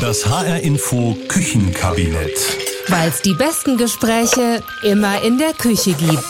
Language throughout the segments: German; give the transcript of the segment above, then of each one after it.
Das HR Info Küchenkabinett. Weil es die besten Gespräche immer in der Küche gibt.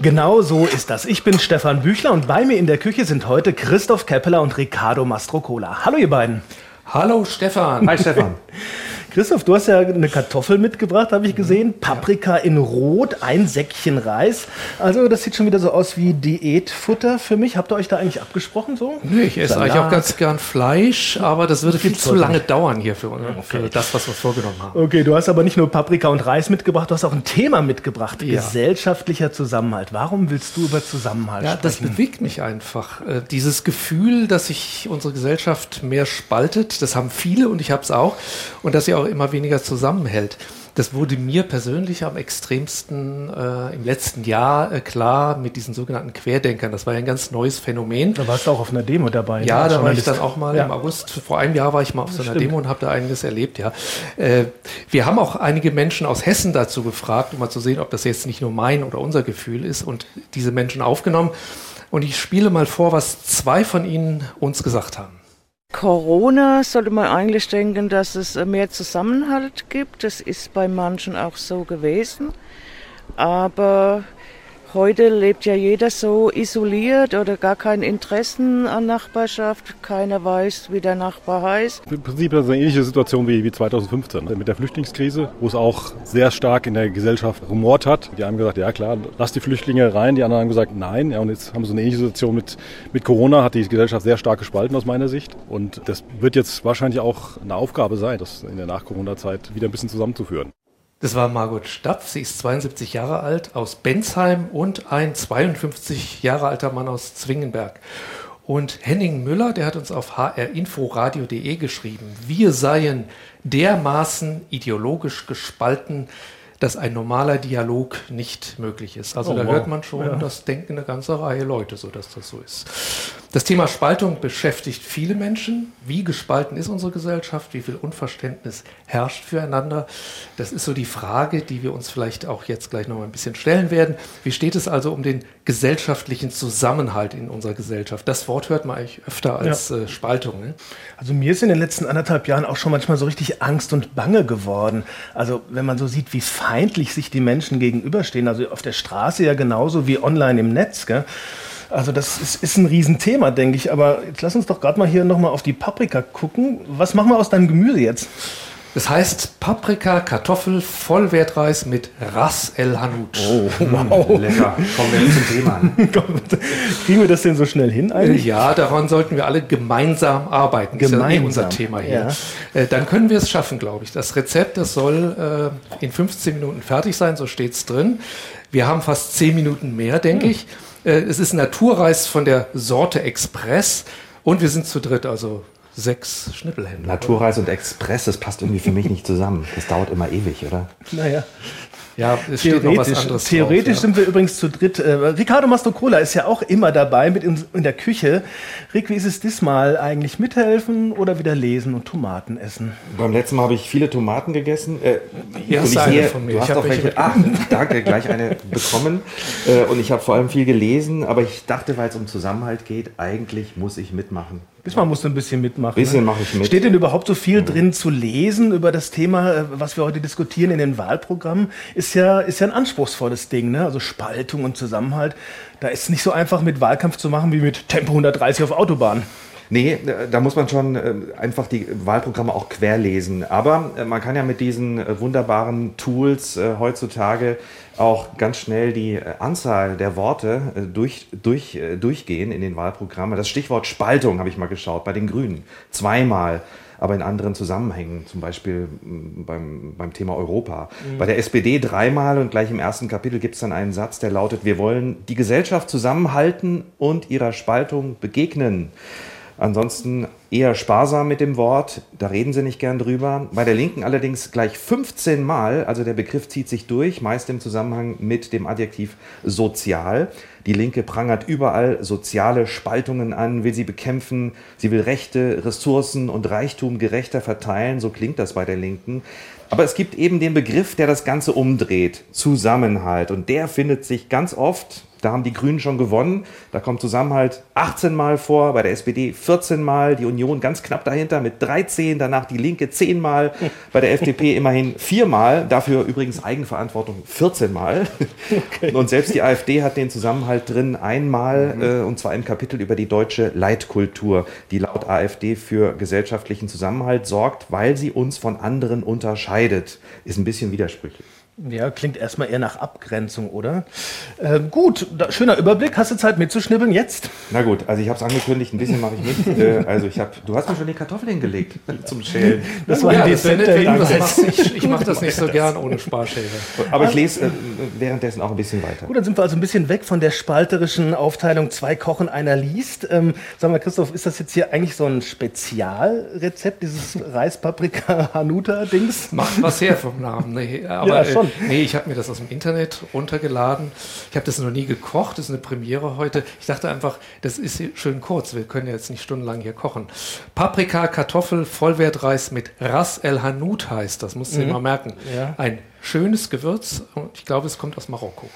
Genau so ist das. Ich bin Stefan Büchler und bei mir in der Küche sind heute Christoph Keppeler und Riccardo Mastrocola. Hallo ihr beiden. Hallo Stefan. Hi Stefan. Christoph, du hast ja eine Kartoffel mitgebracht, habe ich gesehen. Paprika in Rot, ein Säckchen Reis. Also das sieht schon wieder so aus wie Diätfutter für mich. Habt ihr euch da eigentlich abgesprochen so? Nee, ich esse eigentlich auch ganz gern Fleisch, aber das würde viel zu lange nicht. dauern hier für, okay. für, das, was wir vorgenommen haben. Okay, du hast aber nicht nur Paprika und Reis mitgebracht, du hast auch ein Thema mitgebracht. Ja. Gesellschaftlicher Zusammenhalt. Warum willst du über Zusammenhalt ja, sprechen? Das bewegt mich einfach. Äh, dieses Gefühl, dass sich unsere Gesellschaft mehr spaltet, das haben viele und ich habe es auch. Und dass sie auch immer weniger zusammenhält. Das wurde mir persönlich am extremsten äh, im letzten Jahr äh, klar mit diesen sogenannten Querdenkern. Das war ja ein ganz neues Phänomen. Da warst du auch auf einer Demo dabei. Ja, ne? da war ich dann auch mal ja. im August. Vor einem Jahr war ich mal auf so einer Stimmt. Demo und habe da einiges erlebt. Ja, äh, wir haben auch einige Menschen aus Hessen dazu gefragt, um mal zu sehen, ob das jetzt nicht nur mein oder unser Gefühl ist und diese Menschen aufgenommen. Und ich spiele mal vor, was zwei von ihnen uns gesagt haben. Corona sollte man eigentlich denken, dass es mehr Zusammenhalt gibt. Das ist bei manchen auch so gewesen. Aber Heute lebt ja jeder so isoliert oder gar kein Interessen an Nachbarschaft. Keiner weiß, wie der Nachbar heißt. Im Prinzip ist das eine ähnliche Situation wie, wie 2015 mit der Flüchtlingskrise, wo es auch sehr stark in der Gesellschaft rumort hat. Die haben gesagt, ja klar, lass die Flüchtlinge rein. Die anderen haben gesagt, nein. Ja, und jetzt haben so eine ähnliche Situation mit, mit Corona, hat die Gesellschaft sehr stark gespalten aus meiner Sicht. Und das wird jetzt wahrscheinlich auch eine Aufgabe sein, das in der Nach-Corona-Zeit wieder ein bisschen zusammenzuführen. Das war Margot Stapf, sie ist 72 Jahre alt, aus Bensheim und ein 52 Jahre alter Mann aus Zwingenberg. Und Henning Müller, der hat uns auf hrinforadio.de geschrieben, wir seien dermaßen ideologisch gespalten, dass ein normaler Dialog nicht möglich ist. Also oh, da wow. hört man schon, ja. das denken eine ganze Reihe Leute, so dass das so ist. Das Thema Spaltung beschäftigt viele Menschen. Wie gespalten ist unsere Gesellschaft? Wie viel Unverständnis herrscht füreinander? Das ist so die Frage, die wir uns vielleicht auch jetzt gleich noch ein bisschen stellen werden. Wie steht es also um den gesellschaftlichen Zusammenhalt in unserer Gesellschaft? Das Wort hört man eigentlich öfter als ja. äh, Spaltung. Ne? Also mir ist in den letzten anderthalb Jahren auch schon manchmal so richtig Angst und Bange geworden. Also wenn man so sieht, wie feindlich sich die Menschen gegenüberstehen, also auf der Straße ja genauso wie online im Netz. Gell? Also das ist, ist ein Riesenthema, denke ich. Aber jetzt lass uns doch gerade mal hier nochmal auf die Paprika gucken. Was machen wir aus deinem Gemüse jetzt? Das heißt Paprika, Kartoffel, Vollwertreis mit Ras El Hanout. Oh, wow. Lecker. Kommen wir zum Thema. Kriegen wir das denn so schnell hin eigentlich? Ja, daran sollten wir alle gemeinsam arbeiten. Gemeinsam. Das ist ja eh unser Thema hier. Ja. Äh, dann können wir es schaffen, glaube ich. Das Rezept, das soll äh, in 15 Minuten fertig sein, so steht es drin. Wir haben fast 10 Minuten mehr, denke hm. ich. Äh, es ist Naturreis von der Sorte Express und wir sind zu dritt, also sechs Schnippelhände. Naturreis und Express, das passt irgendwie für mich nicht zusammen. Das dauert immer ewig, oder? Naja. Ja, es steht noch was anderes Theoretisch drauf, ja. sind wir übrigens zu dritt. Äh, Ricardo Mastrocola ist ja auch immer dabei mit in, in, der Küche. Rick, wie ist es diesmal eigentlich? Mithelfen oder wieder lesen und Tomaten essen? Beim letzten Mal habe ich viele Tomaten gegessen. Äh, Hier hast du eine von mir. Du hast auch welche. welche ah, danke, gleich eine bekommen. Äh, und ich habe vor allem viel gelesen, aber ich dachte, weil es um Zusammenhalt geht, eigentlich muss ich mitmachen. Diesmal musst du ein bisschen mitmachen. Ein bisschen ne? mache ich mit. Steht denn überhaupt so viel mhm. drin zu lesen über das Thema, äh, was wir heute diskutieren in den Wahlprogrammen? Ist ja, ist ja ein anspruchsvolles Ding, ne? Also Spaltung und Zusammenhalt. Da ist es nicht so einfach mit Wahlkampf zu machen wie mit Tempo 130 auf Autobahn. Nee, äh, da muss man schon äh, einfach die Wahlprogramme auch querlesen. Aber man kann ja mit diesen wunderbaren Tools heutzutage auch ganz schnell die äh, Anzahl der Worte äh, durch, durch, äh, durchgehen in den Wahlprogrammen. Das Stichwort Spaltung habe ich mal geschaut bei den Grünen. Zweimal aber in anderen Zusammenhängen, zum Beispiel mm, beim, beim Thema Europa. Mhm. Bei der SPD dreimal und gleich im ersten Kapitel gibt es dann einen Satz, der lautet, wir wollen die Gesellschaft zusammenhalten und ihrer Spaltung begegnen. Ansonsten eher sparsam mit dem Wort, da reden sie nicht gern drüber. Bei der Linken allerdings gleich 15 Mal, also der Begriff zieht sich durch, meist im Zusammenhang mit dem Adjektiv sozial. Die Linke prangert überall soziale Spaltungen an, will sie bekämpfen, sie will Rechte, Ressourcen und Reichtum gerechter verteilen, so klingt das bei der Linken. Aber es gibt eben den Begriff, der das Ganze umdreht, Zusammenhalt. Und der findet sich ganz oft Da haben die Grünen schon gewonnen. Da kommt Zusammenhalt 18 Mal vor, bei der SPD 14 Mal, die Union ganz knapp dahinter mit 13, danach die Linke 10 Mal, bei der FDP immerhin 4 Mal, dafür übrigens Eigenverantwortung 14 Mal. Okay. Und selbst die AfD hat den Zusammenhalt drin einmal, mhm. äh, und zwar im Kapitel über die deutsche Leitkultur, die laut AfD für gesellschaftlichen Zusammenhalt sorgt, weil sie uns von anderen unterscheidet. Ist ein bisschen widersprüchlich. Ja, klingt erstmal eher nach Abgrenzung, oder? Äh, gut, da, schöner Überblick. Hast du Zeit mitzuschnibbeln jetzt? Na gut, also ich habe es angekündigt, ein bisschen mache ich mit. äh, also ich habe, du hast mir schon die Kartoffeln hingelegt zum Schälen. Das war ja, ein das Ich, ich mache das nicht so gern ohne Sparschäler. Aber ich lese äh, währenddessen auch ein bisschen weiter. Gut, dann sind wir also ein bisschen weg von der spalterischen Aufteilung zwei kochen, einer liest. Ähm, sag mal, Christoph, ist das jetzt hier eigentlich so ein Spezialrezept, dieses Reispaprika-Hanuta-Dings? Macht was her vom Namen. Nee, aber, ja, schon. Nee, ich habe mir das aus dem Internet runtergeladen. Ich habe das noch nie gekocht, das ist eine Premiere heute. Ich dachte einfach, das ist schön kurz, wir können jetzt nicht stundenlang hier kochen. Paprika, Kartoffel, Vollwertreis mit Ras El Hanout heißt das, musst du mhm. dir mal merken. Ja. Ein schönes Gewürz und ich glaube, es kommt aus Marokko.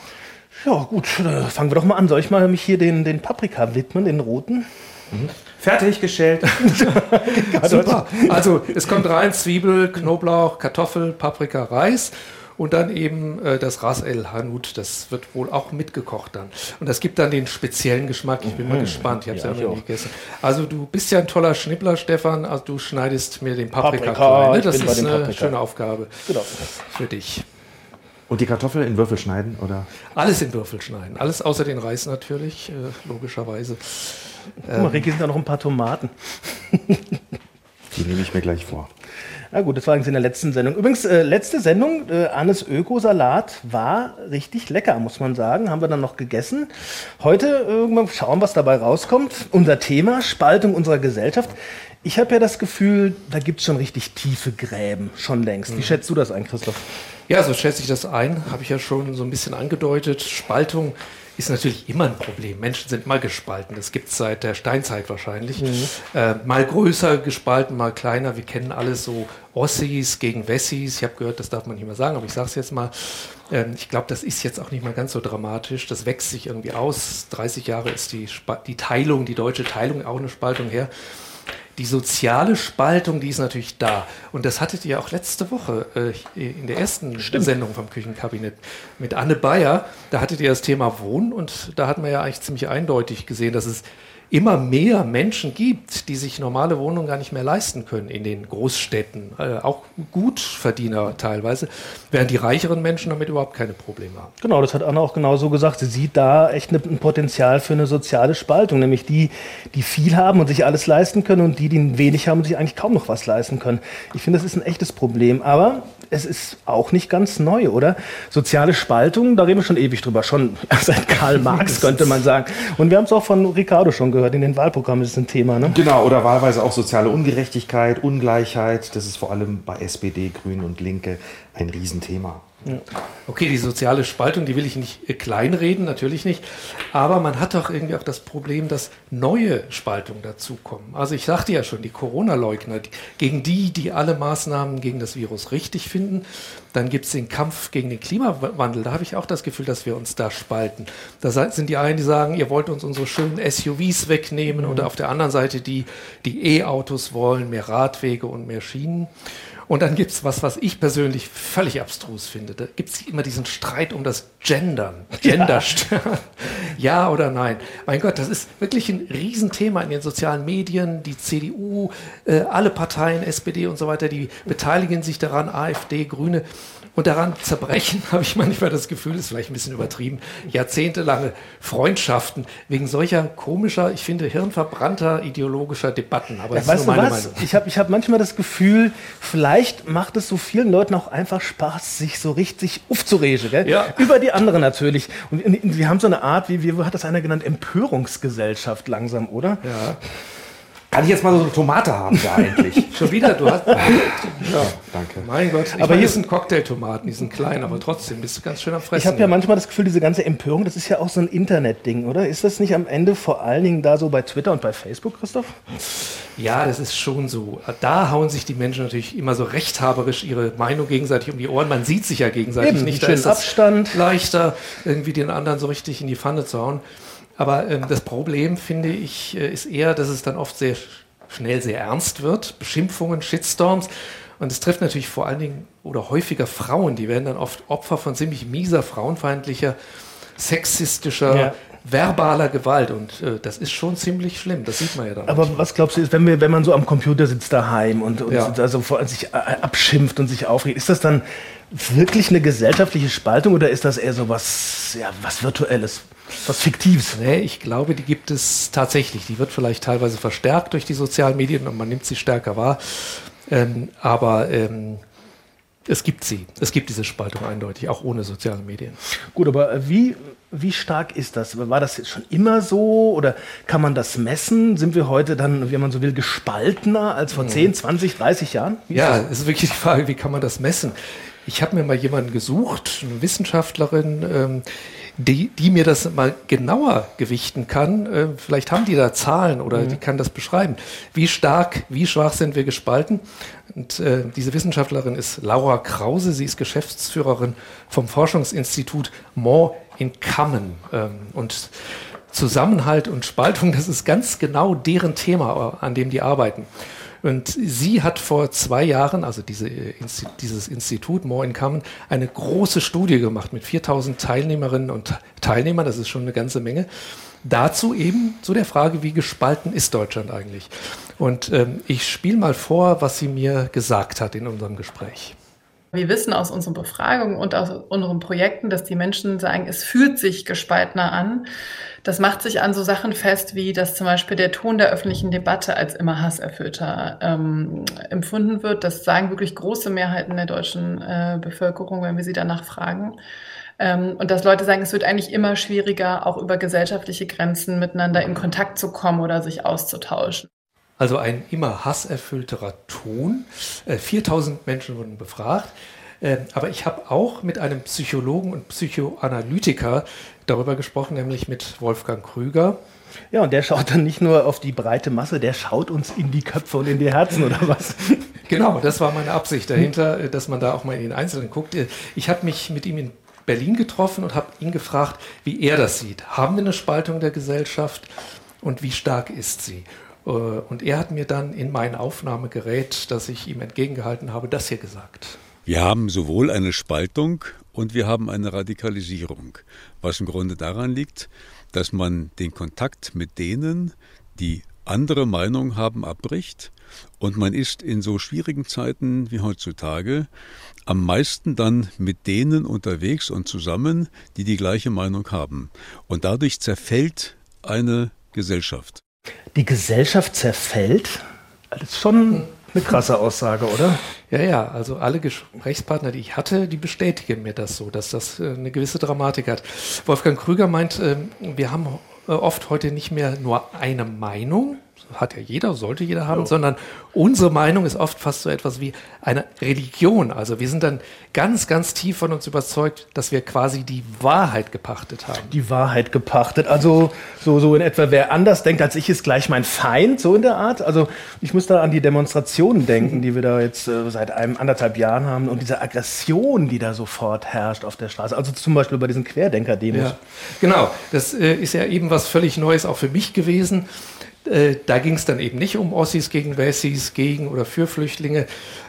Ja, gut, fangen wir doch mal an. Soll ich mal mich hier den, den Paprika widmen, den roten? Mhm. Fertig geschält. Super. Also es kommt rein Zwiebel, Knoblauch, Kartoffel, Paprika, Reis und dann eben äh, das Ras El Hanout, das wird wohl auch mitgekocht dann. Und das gibt dann den speziellen Geschmack. Ich bin mal mhm. gespannt, ich habe es ja, ja noch nie gegessen. Also du bist ja ein toller Schnippler, Stefan. Also du schneidest mir den Paprika, Paprika klein. Ne? Das ist eine Paprika. schöne Aufgabe genau. für dich. Und die Kartoffel in Würfel schneiden, oder? Alles in Würfel schneiden. Alles außer den Reis natürlich, äh, logischerweise. Guck mal, Ricky, sind da noch ein paar Tomaten. die nehme ich mir gleich vor. Na gut, das war in der letzten Sendung. Übrigens, äh, letzte Sendung, äh, Annes Ökosalat war richtig lecker, muss man sagen. Haben wir dann noch gegessen. Heute irgendwann schauen, was dabei rauskommt. Unser Thema, Spaltung unserer Gesellschaft. Ich habe ja das Gefühl, da gibt es schon richtig tiefe Gräben, schon längst. Wie mhm. schätzt du das ein, Christoph? Ja, so schätze ich das ein. Habe ich ja schon so ein bisschen angedeutet. Spaltung ist natürlich immer ein Problem. Menschen sind immer gespalten. Das gibt es seit der Steinzeit wahrscheinlich. Mhm. Äh, mal größer gespalten, mal kleiner. Wir kennen alle so Ossis gegen Wessis. Ich habe gehört, das darf man nicht mehr sagen, aber ich sage es jetzt mal. Ähm, ich glaube, das ist jetzt auch nicht mal ganz so dramatisch. Das wächst sich irgendwie aus. 30 Jahre ist die, die Teilung, die deutsche Teilung auch eine Spaltung her die soziale Spaltung, die ist natürlich da. Und das hattet ihr auch letzte Woche äh, in der ersten Stimmt. Sendung vom Küchenkabinett mit Anne Bayer. Da hattet ihr das Thema Wohnen und da hat man ja eigentlich ziemlich eindeutig gesehen, dass es immer mehr Menschen gibt, die sich normale Wohnungen gar nicht mehr leisten können in den Großstädten, äh, auch Gutverdiener teilweise, während die reicheren Menschen damit überhaupt keine Probleme haben. Genau, das hat Anna auch genauso gesagt. Sie sieht da echt ein Potenzial für eine soziale Spaltung, nämlich die, die viel haben und sich alles leisten können und die, die wenig haben und sich eigentlich kaum noch was leisten können. Ich finde, das ist ein echtes Problem, aber es ist auch nicht ganz neu, oder? Soziale Spaltung, da reden wir schon ewig drüber, schon seit Karl Marx könnte man sagen. Und wir haben es auch von Ricardo schon gehört. In den Wahlprogrammen ist es ein Thema. Ne? Genau, oder wahlweise auch soziale Ungerechtigkeit, Ungleichheit. Das ist vor allem bei SPD, Grünen und Linke ein Riesenthema. Okay, die soziale Spaltung, die will ich nicht äh, kleinreden, natürlich nicht. Aber man hat doch irgendwie auch das Problem, dass neue Spaltungen dazukommen. Also ich sagte ja schon, die Corona-Leugner, gegen die, die alle Maßnahmen gegen das Virus richtig finden. Dann gibt es den Kampf gegen den Klimawandel. Da habe ich auch das Gefühl, dass wir uns da spalten. Da sind die einen, die sagen, ihr wollt uns unsere schönen SUVs wegnehmen. Mhm. Oder auf der anderen Seite die, die E-Autos wollen, mehr Radwege und mehr Schienen. Und dann gibt es was, was ich persönlich völlig abstrus finde. Da gibt es immer diesen Streit um das Gendern. Genderstern. Ja. ja. oder nein? Mein Gott, das ist wirklich ein Riesenthema in den sozialen Medien. Die CDU, äh, alle Parteien, SPD und so weiter, die beteiligen sich daran, AfD, Grüne. Und daran zerbrechen, habe ich manchmal das Gefühl, ist vielleicht ein bisschen übertrieben, jahrzehntelange Freundschaften wegen solcher komischer, ich finde, hirnverbrannter ideologischer Debatten. Aber ja, das ist nur meine was? Meinung. Ich habe ich hab manchmal das Gefühl, vielleicht macht es so vielen Leuten auch einfach Spaß, sich so richtig aufzuregen. Gell? Ja. Über die anderen natürlich. Und wir haben so eine Art, wie, wie hat das einer genannt, Empörungsgesellschaft langsam, oder? Ja. Kann ich jetzt mal so eine Tomate haben da eigentlich? Schon wieder, du hast. ja, Danke. mein Gott. Ich Aber aber hier- sind Cocktailtomaten, die sind klein, aber trotzdem bist du ganz schön am Fressen. Ich habe ja manchmal das Gefühl, diese ganze Empörung, das ist ja auch so ein Internetding, oder? Ist das nicht am Ende vor allen Dingen da so bei Twitter und bei Facebook, Christoph? Ja, das ist schon so. Da hauen sich die Menschen natürlich immer so rechthaberisch ihre Meinung gegenseitig um die Ohren. Man sieht sich ja gegenseitig Eben, nicht. Da ist das Abstand. leichter, irgendwie den anderen so richtig in die Pfanne zu hauen. Aber ähm, das Problem, finde ich, äh, ist eher, dass es dann oft sehr sch- schnell sehr ernst wird. Beschimpfungen, Shitstorms. Und es trifft natürlich vor allen Dingen oder häufiger Frauen. Die werden dann oft Opfer von ziemlich mieser, frauenfeindlicher, sexistischer, Ja. Verbaler Gewalt. Und äh, das ist schon ziemlich schlimm. Das sieht man ja dann. Aber was glaubst du, ist, wenn, wir, wenn man so am Computer sitzt daheim und, und Ja. also vor sich äh, abschimpft und sich aufregt, ist das dann wirklich eine gesellschaftliche Spaltung oder ist das eher so was, ja, was Virtuelles, was Fiktives? Nee, ich glaube, die gibt es tatsächlich. Die wird vielleicht teilweise verstärkt durch die sozialen Medien und man nimmt sie stärker wahr. Ähm, aber ähm, es gibt sie. Es gibt diese Spaltung eindeutig, auch ohne soziale Medien. Gut, aber äh, wie, wie stark ist das? War das jetzt schon immer so oder kann man das messen? Sind wir heute dann, wie man so will, gespaltener als vor 10, 20, 30 Jahren? Wie ist Ja, das? es ist wirklich die Frage, wie kann man das messen? Ich habe mir mal jemanden gesucht, eine Wissenschaftlerin, ähm, die, die mir das mal genauer gewichten kann. Äh, vielleicht haben die da Zahlen oder die kann das beschreiben. Wie stark, wie schwach sind wir gespalten? Und äh, diese Wissenschaftlerin ist Laura Krause. Sie ist Geschäftsführerin vom Forschungsinstitut More in Common. Ähm, und Zusammenhalt und Spaltung, das ist ganz genau deren Thema, an dem die arbeiten. Und sie hat vor zwei Jahren, also diese, äh, dieses Institut More in Common, eine große Studie gemacht mit 4000 Teilnehmerinnen und Teilnehmern, das ist schon eine ganze Menge. Dazu eben zu der Frage, wie gespalten ist Deutschland eigentlich? Und ähm, ich spiele mal vor, was sie mir gesagt hat in unserem Gespräch. Wir wissen aus unseren Befragungen und aus unseren Projekten, dass die Menschen sagen, es fühlt sich gespaltener an. Das macht sich an so Sachen fest, wie dass zum Beispiel der Ton der öffentlichen Debatte als immer hasserfüllter ähm, empfunden wird. Das sagen wirklich große Mehrheiten der deutschen äh, Bevölkerung, wenn wir sie danach fragen. Ähm, und dass Leute sagen, es wird eigentlich immer schwieriger, auch über gesellschaftliche Grenzen miteinander in Kontakt zu kommen oder sich auszutauschen. Also ein immer hasserfüllterer Ton. Äh, 4000 Menschen wurden befragt. Äh, Aber ich habe auch mit einem Psychologen und Psychoanalytiker darüber gesprochen, nämlich mit Wolfgang Krüger. Ja, und der schaut dann nicht nur auf die breite Masse, der schaut uns in die Köpfe und in die Herzen oder was? Genau, das war meine Absicht dahinter, äh, dass man da auch mal in den Einzelnen guckt. Äh, Ich habe mich mit ihm in Berlin getroffen und habe ihn gefragt, wie er das sieht. Haben wir eine Spaltung der Gesellschaft und wie stark ist sie? Äh, Und er hat mir dann in mein Aufnahmegerät, das ich ihm entgegengehalten habe, das hier gesagt. Wir haben sowohl eine Spaltung und wir haben eine Radikalisierung, was im Grunde daran liegt, dass man den Kontakt mit denen, die andere Meinung haben, abbricht und man ist in so schwierigen Zeiten wie heutzutage am meisten dann mit denen unterwegs und zusammen, die die gleiche Meinung haben. Und dadurch zerfällt eine Gesellschaft. Die Gesellschaft zerfällt? Das ist schon eine krasse Aussage, oder? Ja, ja, also alle Gesprächspartner, die ich hatte, die bestätigen mir das so, dass das äh, eine gewisse Dramatik hat. Wolfgang Krüger meint, ähm, wir haben äh, oft heute nicht mehr nur eine Meinung, hat ja jeder, sollte jeder haben, sondern unsere Meinung ist oft fast so etwas wie eine Religion. Also wir sind dann ganz, ganz tief von uns überzeugt, dass wir quasi die Wahrheit gepachtet haben. Die Wahrheit gepachtet. Also so, so in etwa, wer anders denkt als ich, ist gleich mein Feind, so in der Art. Also ich muss da an die Demonstrationen denken, die wir da jetzt äh, seit einem anderthalb Jahren haben und diese Aggression, die da sofort herrscht auf der Straße. Also zum Beispiel bei diesen Querdenker-Demos. Ja, genau. Das äh, ist ja eben was völlig Neues auch für mich gewesen. Äh, da ging es dann eben nicht um Ossis gegen Wessis, gegen oder für Flüchtlinge.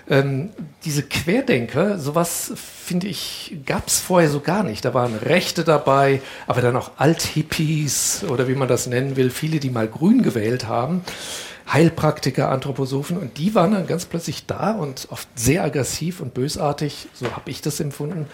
Ähm, diese Querdenker, sowas finde ich, gab es vorher so gar nicht. Da waren Rechte dabei, aber dann auch Althippies oder wie man das nennen will, viele, die mal grün gewählt haben. Heilpraktiker, Anthroposophen und die waren dann ganz plötzlich da und oft sehr aggressiv und bösartig, so habe ich das empfunden.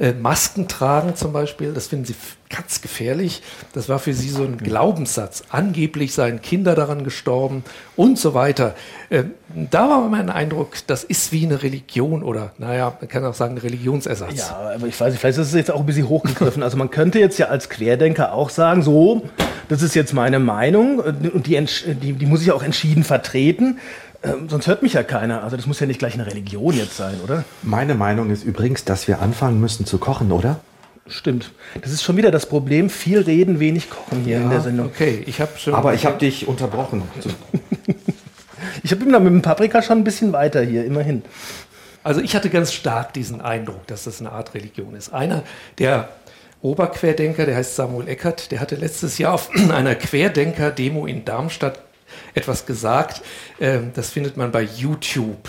Äh, Masken tragen zum Beispiel, das finden sie ganz gefährlich. Das war für sie so ein Glaubenssatz. Angeblich seien Kinder daran gestorben und so weiter. Äh, da war mein Eindruck, das ist wie eine Religion oder, naja, man kann auch sagen, ein Religionsersatz. Ja, aber ich weiß nicht, vielleicht ist es jetzt auch ein bisschen hochgegriffen. Also man könnte jetzt ja als Querdenker auch sagen, so, das ist jetzt meine Meinung und die, die, die muss ich auch entschieden vertreten. Ähm, sonst hört mich ja keiner. Also das muss ja nicht gleich eine Religion jetzt sein, oder? Meine Meinung ist übrigens, dass wir anfangen müssen zu kochen, oder? Stimmt. Das ist schon wieder das Problem. Viel reden, wenig kochen hier ja, in der Sendung. Okay, ich habe schon. Aber ich habe dich unterbrochen. ich habe mit dem Paprika schon ein bisschen weiter hier, immerhin. Also ich hatte ganz stark diesen Eindruck, dass das eine Art Religion ist. Einer der Oberquerdenker, der heißt Samuel Eckert, der hatte letztes Jahr auf einer Querdenker-Demo in Darmstadt etwas gesagt. Ähm, das findet man bei YouTube.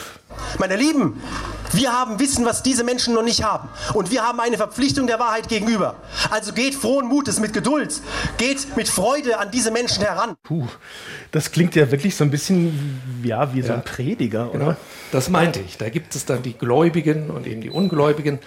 Meine Lieben, wir haben Wissen, was diese Menschen noch nicht haben. Und wir haben eine Verpflichtung der Wahrheit gegenüber. Also geht frohen Mutes, mit Geduld, geht mit Freude an diese Menschen heran. Puh, das klingt ja wirklich so ein bisschen ja, wie so ein Prediger, oder? Genau. Das meinte ich. Da gibt es dann die Gläubigen und eben die Ungläubigen.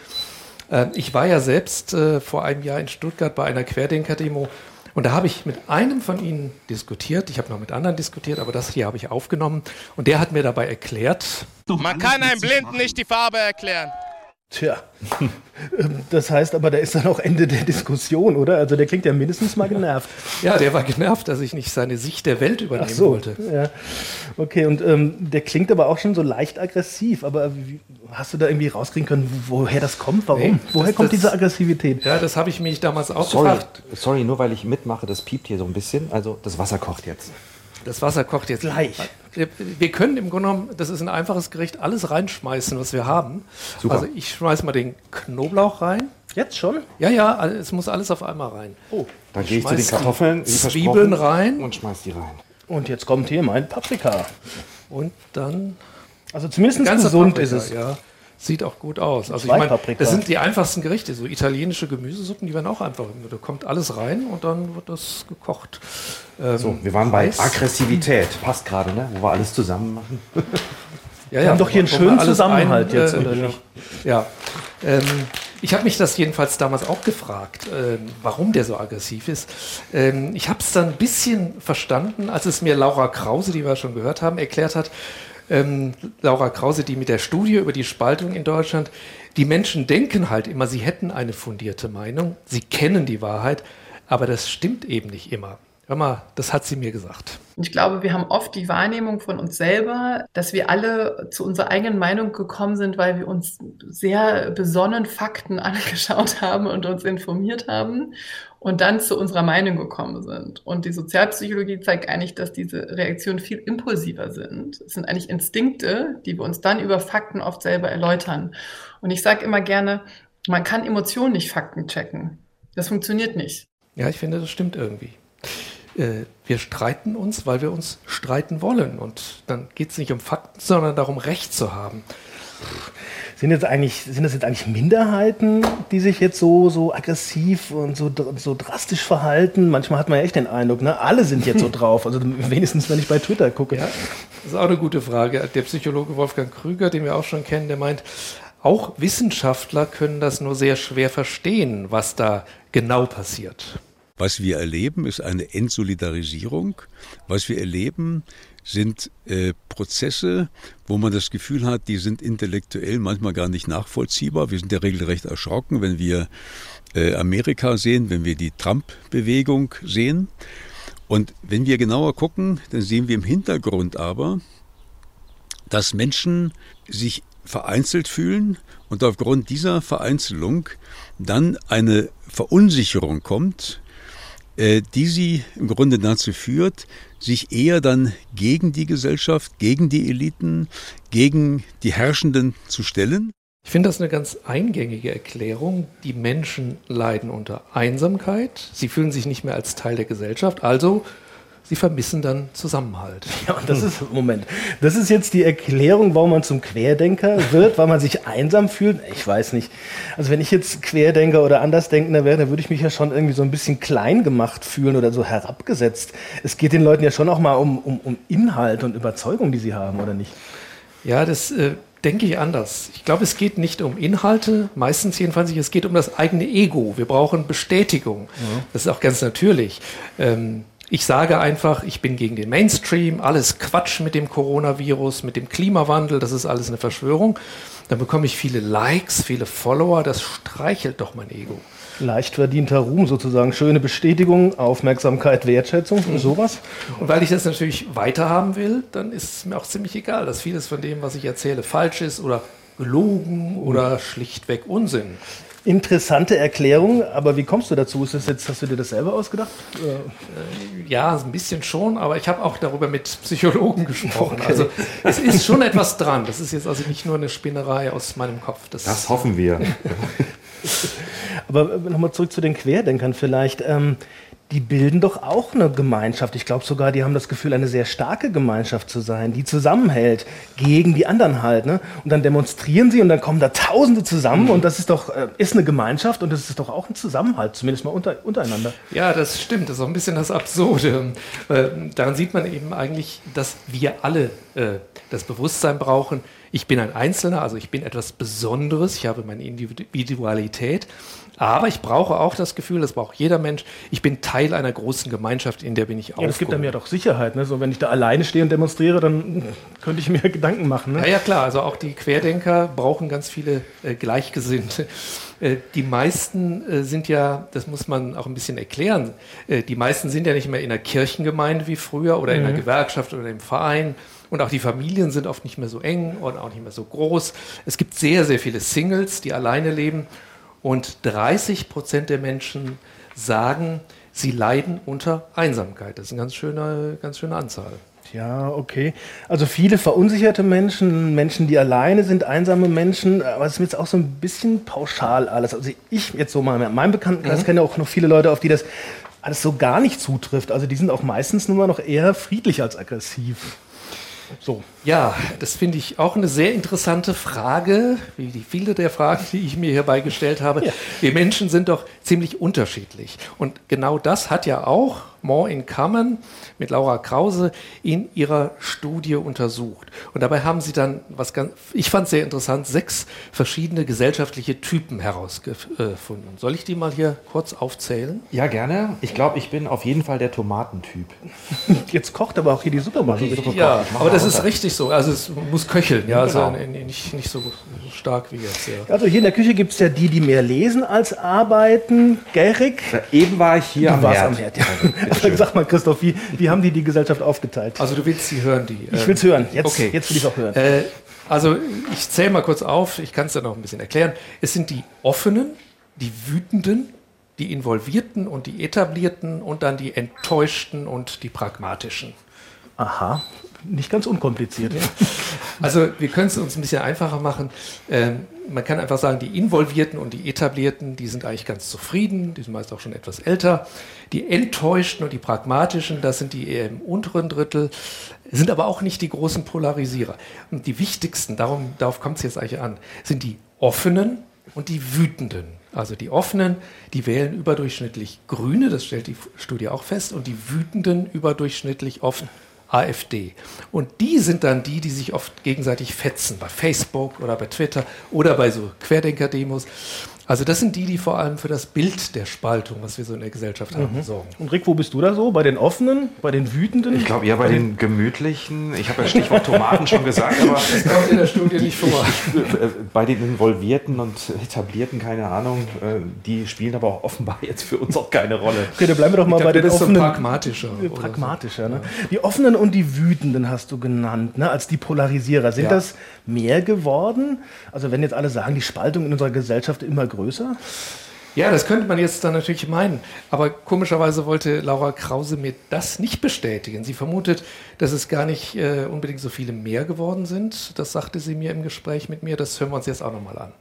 Ähm, ich war ja selbst äh, vor einem Jahr in Stuttgart bei einer Querdenker-Demo und da habe ich mit einem von ihnen diskutiert. Ich habe noch mit anderen diskutiert, aber das hier habe ich aufgenommen. Und der hat mir dabei erklärt. Man kann einem Blinden nicht die Farbe erklären. Tja, das heißt aber, da ist dann auch Ende der Diskussion, oder? Also der klingt ja mindestens mal genervt. Ja, der war genervt, dass ich nicht seine Sicht der Welt übernehmen Ach so, wollte. Ja. Okay, und ähm, der klingt aber auch schon so leicht aggressiv. Aber wie, hast du da irgendwie rauskriegen können, woher das kommt? Warum? Nee, woher das, kommt das, diese Aggressivität? Ja, das habe ich mich damals auch sorry, gefragt. Sorry, nur weil ich mitmache, das piept hier so ein bisschen. Also das Wasser kocht jetzt. Das Wasser kocht jetzt gleich. Wir, können im Grunde genommen, das ist ein einfaches Gericht, alles reinschmeißen, was wir haben. Super. Also ich schmeiße mal den Knoblauch rein. Jetzt schon? Ja, ja, es muss alles auf einmal rein. Oh, dann gehe ich zu den Kartoffeln, Zwiebeln rein und schmeiß die rein. Und jetzt kommt hier mein Paprika. Und dann. Also zumindest gesund Paprika, ist es. Ja. Sieht auch gut aus. Also ich meine, das sind die einfachsten Gerichte. So italienische Gemüsesuppen, die werden auch einfach. Da kommt alles rein und dann wird das gekocht. Ähm, so, wir waren bei Aggressivität. Passt gerade, ne? Wo wir alles zusammen machen. ja, ja, wir haben doch hier einen schönen Zusammenhalt ein, jetzt, äh, oder nicht? Ja. Ähm, ich habe mich das jedenfalls damals auch gefragt, äh, warum der so aggressiv ist. Ähm, ich habe es dann ein bisschen verstanden, als es mir Laura Krause, die wir schon gehört haben, erklärt hat, ähm, Laura Krause, die mit der Studie über die Spaltung in Deutschland, die Menschen denken halt immer, sie hätten eine fundierte Meinung, sie kennen die Wahrheit, aber das stimmt eben nicht immer. Hör mal, das hat sie mir gesagt. Ich glaube, wir haben oft die Wahrnehmung von uns selber, dass wir alle zu unserer eigenen Meinung gekommen sind, weil wir uns sehr besonnen Fakten angeschaut haben und uns informiert haben und dann zu unserer Meinung gekommen sind. Und die Sozialpsychologie zeigt eigentlich, dass diese Reaktionen viel impulsiver sind. Es sind eigentlich Instinkte, die wir uns dann über Fakten oft selber erläutern. Und ich sage immer gerne, man kann Emotionen nicht Fakten checken. Das funktioniert nicht. Ja, ich finde, das stimmt irgendwie. Äh, wir streiten uns, weil wir uns streiten wollen. Und dann geht es nicht um Fakten, sondern darum, Recht zu haben. Sind, jetzt eigentlich, sind das jetzt eigentlich Minderheiten, die sich jetzt so, so aggressiv und so, so drastisch verhalten? Manchmal hat man ja echt den Eindruck, ne? alle sind jetzt so drauf. Also wenigstens, wenn ich bei Twitter gucke. Ja, das ist auch eine gute Frage. Der Psychologe Wolfgang Krüger, den wir auch schon kennen, der meint, auch Wissenschaftler können das nur sehr schwer verstehen, was da genau passiert. Was wir erleben, ist eine Entsolidarisierung. Was wir erleben, sind äh, Prozesse, wo man das Gefühl hat, die sind intellektuell manchmal gar nicht nachvollziehbar. Wir sind ja regelrecht erschrocken, wenn wir äh, Amerika sehen, wenn wir die Trump-Bewegung sehen. Und wenn wir genauer gucken, dann sehen wir im Hintergrund aber, dass Menschen sich vereinzelt fühlen und aufgrund dieser Vereinzelung dann eine Verunsicherung kommt, die sie im Grunde dazu führt, sich eher dann gegen die Gesellschaft, gegen die Eliten, gegen die Herrschenden zu stellen. Ich finde das eine ganz eingängige Erklärung. Die Menschen leiden unter Einsamkeit, sie fühlen sich nicht mehr als Teil der Gesellschaft, also Sie vermissen dann Zusammenhalt. Ja, und das ist, Moment, das ist jetzt die Erklärung, warum man zum Querdenker wird, weil man sich einsam fühlt? Ich weiß nicht. Also wenn ich jetzt Querdenker oder Andersdenkender wäre, dann würde ich mich ja schon irgendwie so ein bisschen klein gemacht fühlen oder so herabgesetzt. Es geht den Leuten ja schon auch mal um, um, um Inhalt und Überzeugung, die sie haben, oder nicht? Ja, das äh, denke ich anders. Ich glaube, es geht nicht um Inhalte, meistens jedenfalls nicht, es geht um das eigene Ego. Wir brauchen Bestätigung. Ja. Das ist auch ganz natürlich. Ähm, ich sage einfach, ich bin gegen den Mainstream, alles Quatsch mit dem Coronavirus, mit dem Klimawandel, das ist alles eine Verschwörung. Dann bekomme ich viele Likes, viele Follower, das streichelt doch mein Ego. Leicht verdienter Ruhm sozusagen, schöne Bestätigung, Aufmerksamkeit, Wertschätzung, mhm. sowas. Und weil ich das natürlich weiterhaben will, dann ist es mir auch ziemlich egal, dass vieles von dem, was ich erzähle, falsch ist oder gelogen oder schlichtweg Unsinn. Interessante Erklärung, aber wie kommst du dazu? Ist das jetzt, hast du dir das selber ausgedacht? Äh, ja, ein bisschen schon, aber ich habe auch darüber mit Psychologen gesprochen. Okay. Also es ist schon etwas dran. Das ist jetzt also nicht nur eine Spinnerei aus meinem Kopf. Das, das hoffen wir. aber nochmal zurück zu den Querdenkern vielleicht. Ähm, die bilden doch auch eine Gemeinschaft. Ich glaube sogar, die haben das Gefühl, eine sehr starke Gemeinschaft zu sein, die zusammenhält gegen die anderen halt. Ne? Und dann demonstrieren sie und dann kommen da Tausende zusammen mhm. und das ist doch äh, ist eine Gemeinschaft und das ist doch auch ein Zusammenhalt, zumindest mal unter, untereinander. Ja, das stimmt. Das ist auch ein bisschen das Absurde. Äh, daran sieht man eben eigentlich, dass wir alle äh, das Bewusstsein brauchen. Ich bin ein Einzelner, also ich bin etwas Besonderes. Ich habe meine Individualität. Aber ich brauche auch das Gefühl, das braucht jeder Mensch, ich bin Teil einer großen Gemeinschaft, in der bin ich auch. Ja, das gibt einem ja doch Sicherheit. Ne? So, wenn ich da alleine stehe und demonstriere, dann könnte ich mir Gedanken machen. Ne? Ja, ja, klar. Also auch die Querdenker brauchen ganz viele äh, Gleichgesinnte. Äh, die meisten äh, sind ja, das muss man auch ein bisschen erklären, äh, die meisten sind ja nicht mehr in einer Kirchengemeinde wie früher oder in einer mhm. Gewerkschaft oder im Verein. Und auch die Familien sind oft nicht mehr so eng und auch nicht mehr so groß. Es gibt sehr, sehr viele Singles, die alleine leben. Und 30 Prozent der Menschen sagen, sie leiden unter Einsamkeit. Das ist eine ganz schöne, ganz schöne Anzahl. Ja, okay. Also viele verunsicherte Menschen, Menschen, die alleine sind, einsame Menschen, aber es ist jetzt auch so ein bisschen pauschal alles. Also ich jetzt so mal, mein Bekanntenkreis mhm. kenne auch noch viele Leute, auf die das alles so gar nicht zutrifft. Also die sind auch meistens nur noch eher friedlich als aggressiv. So. Ja, das finde ich auch eine sehr interessante Frage, wie die viele der Fragen, die ich mir hierbei gestellt habe. Ja. Wir Menschen sind doch ziemlich unterschiedlich. Und genau das hat ja auch More in Common mit Laura Krause in ihrer Studie untersucht. Und dabei haben sie dann, was ganz, ich fand sehr interessant, sechs verschiedene gesellschaftliche Typen herausgefunden. Soll ich die mal hier kurz aufzählen? Ja, gerne. Ich glaube, ich bin auf jeden Fall der Tomatentyp. Jetzt kocht aber auch hier die Suppe mal. Ja, aber das ist richtig so. Also es muss köcheln, ja, genau. also nicht, nicht so stark wie jetzt. Ja. Also hier in der Küche gibt es ja die, die mehr lesen als arbeiten. Gerig. Eben war ich hier du am Herd. am Herd. Ja. Also, sag mal, Christoph, wie, wie haben die die Gesellschaft aufgeteilt? Also du willst sie hören, die. Ich will es hören. Jetzt, okay. jetzt will ich es auch hören. Äh, also ich zähle mal kurz auf, ich kann es dann noch ein bisschen erklären. Es sind die offenen, die wütenden, die involvierten und die etablierten und dann die enttäuschten und die pragmatischen. Aha, nicht ganz unkompliziert. Also wir können es uns ein bisschen einfacher machen. Ähm, man kann einfach sagen, die Involvierten und die Etablierten, die sind eigentlich ganz zufrieden, die sind meist auch schon etwas älter. Die Enttäuschten und die Pragmatischen, das sind die eher im unteren Drittel, sind aber auch nicht die großen Polarisierer. Und die wichtigsten, darum, darauf kommt es jetzt eigentlich an, sind die Offenen und die Wütenden. Also die Offenen, die wählen überdurchschnittlich Grüne, das stellt die Studie auch fest, und die Wütenden überdurchschnittlich oft AfD. Und die sind dann die, die sich oft gegenseitig fetzen, bei Facebook oder bei Twitter oder bei so Querdenker-Demos. Also das sind die, die vor allem für das Bild der Spaltung, was wir so in der Gesellschaft haben, mhm. sorgen. Und Rick, wo bist du da so? Bei den Offenen? Bei den Wütenden? Ich glaube eher bei, bei den, den Gemütlichen. Ich habe ja Stichwort Tomaten schon gesagt, aber das kommt in der Studie nicht vor. Äh, bei den Involvierten und Etablierten, keine Ahnung, äh, die spielen aber auch offenbar jetzt für uns auch keine Rolle. Okay, dann bleiben wir doch mal glaub, bei den Offenen. So pragmatischer. Pragmatischer, ne? Die Offenen und die Wütenden hast du genannt, ne? als die Polarisierer. Sind ja. das mehr geworden? Also wenn jetzt alle sagen, die Spaltung in unserer Gesellschaft immer größer? Ja, das könnte man jetzt dann natürlich meinen. Aber komischerweise wollte Laura Krause mir das nicht bestätigen. Sie vermutet, dass es gar nicht äh, unbedingt so viele mehr geworden sind. Das sagte sie mir im Gespräch mit mir. Das hören wir uns jetzt auch nochmal an.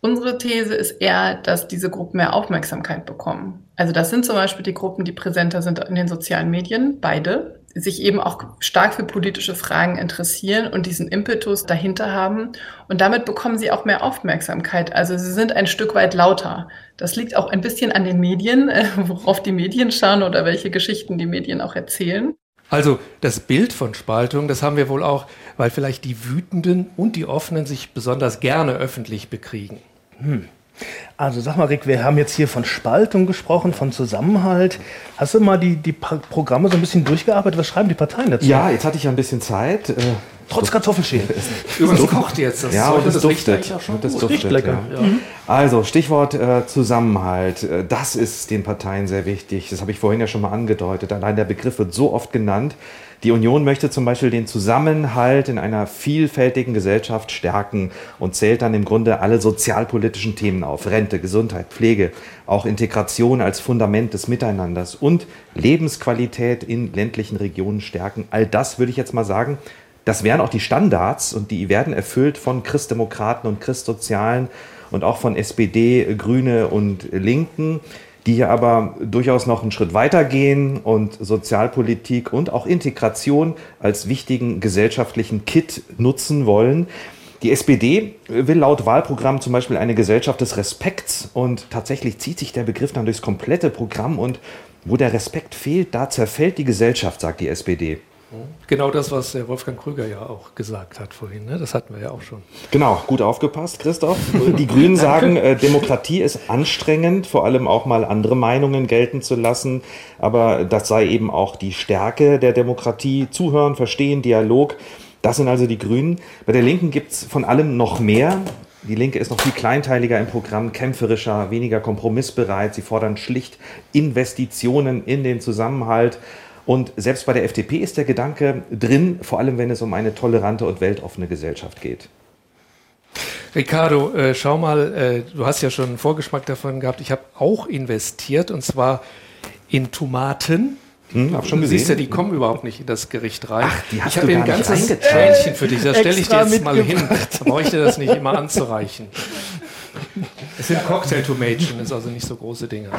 Unsere These ist eher, dass diese Gruppen mehr Aufmerksamkeit bekommen. Also das sind zum Beispiel die Gruppen, die präsenter sind in den sozialen Medien, beide, sich eben auch stark für politische Fragen interessieren und diesen Impetus dahinter haben. Und damit bekommen sie auch mehr Aufmerksamkeit. Also sie sind ein Stück weit lauter. Das liegt auch ein bisschen an den Medien, äh, worauf die Medien schauen oder welche Geschichten die Medien auch erzählen. Also das Bild von Spaltung, das haben wir wohl auch, weil vielleicht die Wütenden und die Offenen sich besonders gerne öffentlich bekriegen. Hm. Also sag mal, Rick, wir haben jetzt hier von Spaltung gesprochen, von Zusammenhalt. Hast du mal die, die Programme so ein bisschen durchgearbeitet? Was schreiben die Parteien dazu? Ja, jetzt hatte ich ja ein bisschen Zeit. Äh, Trotz Kartoffelschälen. Übrigens kocht jetzt. Das ja, und es das riecht duftet. auch schon gut. duftet Riecht lecker. Ja. Also, Stichwort äh, Zusammenhalt. Äh, Das ist den Parteien sehr wichtig. Das habe ich vorhin ja schon mal angedeutet. Allein der Begriff wird so oft genannt. Die Union möchte zum Beispiel den Zusammenhalt in einer vielfältigen Gesellschaft stärken und zählt dann im Grunde alle sozialpolitischen Themen auf. Rente, Gesundheit, Pflege, auch Integration als Fundament des Miteinanders und Lebensqualität in ländlichen Regionen stärken. All das würde ich jetzt mal sagen, das wären auch die Standards und die werden erfüllt von Christdemokraten und Christsozialen und auch von SPD, Grüne und Linken, die hier aber durchaus noch einen Schritt weiter gehen und Sozialpolitik und auch Integration als wichtigen gesellschaftlichen Kit nutzen wollen. Die SPD will laut Wahlprogramm zum Beispiel eine Gesellschaft des Respekts und tatsächlich zieht sich der Begriff dann durchs komplette Programm und wo der Respekt fehlt, da zerfällt die Gesellschaft, sagt die SPD. Genau das, was der Wolfgang Krüger ja auch gesagt hat vorhin. Ne? Das hatten wir ja auch schon. Genau, gut aufgepasst, Christoph. Die Grünen sagen, äh, Demokratie ist anstrengend, vor allem auch mal andere Meinungen gelten zu lassen. Aber das sei eben auch die Stärke der Demokratie. Zuhören, verstehen, Dialog. Das sind also die Grünen. Bei der Linken gibt's von allem noch mehr. Die Linke ist noch viel kleinteiliger im Programm, kämpferischer, weniger kompromissbereit. Sie fordern schlicht Investitionen in den Zusammenhalt. Und selbst bei der FDP ist der Gedanke drin, vor allem wenn es um eine tolerante und weltoffene Gesellschaft geht. Ricardo, äh, schau mal, äh, du hast ja schon einen Vorgeschmack davon gehabt. Ich habe auch investiert und zwar in Tomaten. Hm, hab schon du siehst ja, gesehen. die kommen überhaupt nicht in das Gericht rein. Ach, die hast ich habe ein ganzes. Schälchen für dich. Das stelle ich dir jetzt mal hin. mitgebracht. Da brauche ich dir das nicht immer anzureichen. Es sind Cocktail-Tomatchen, ist also nicht so große Dinge.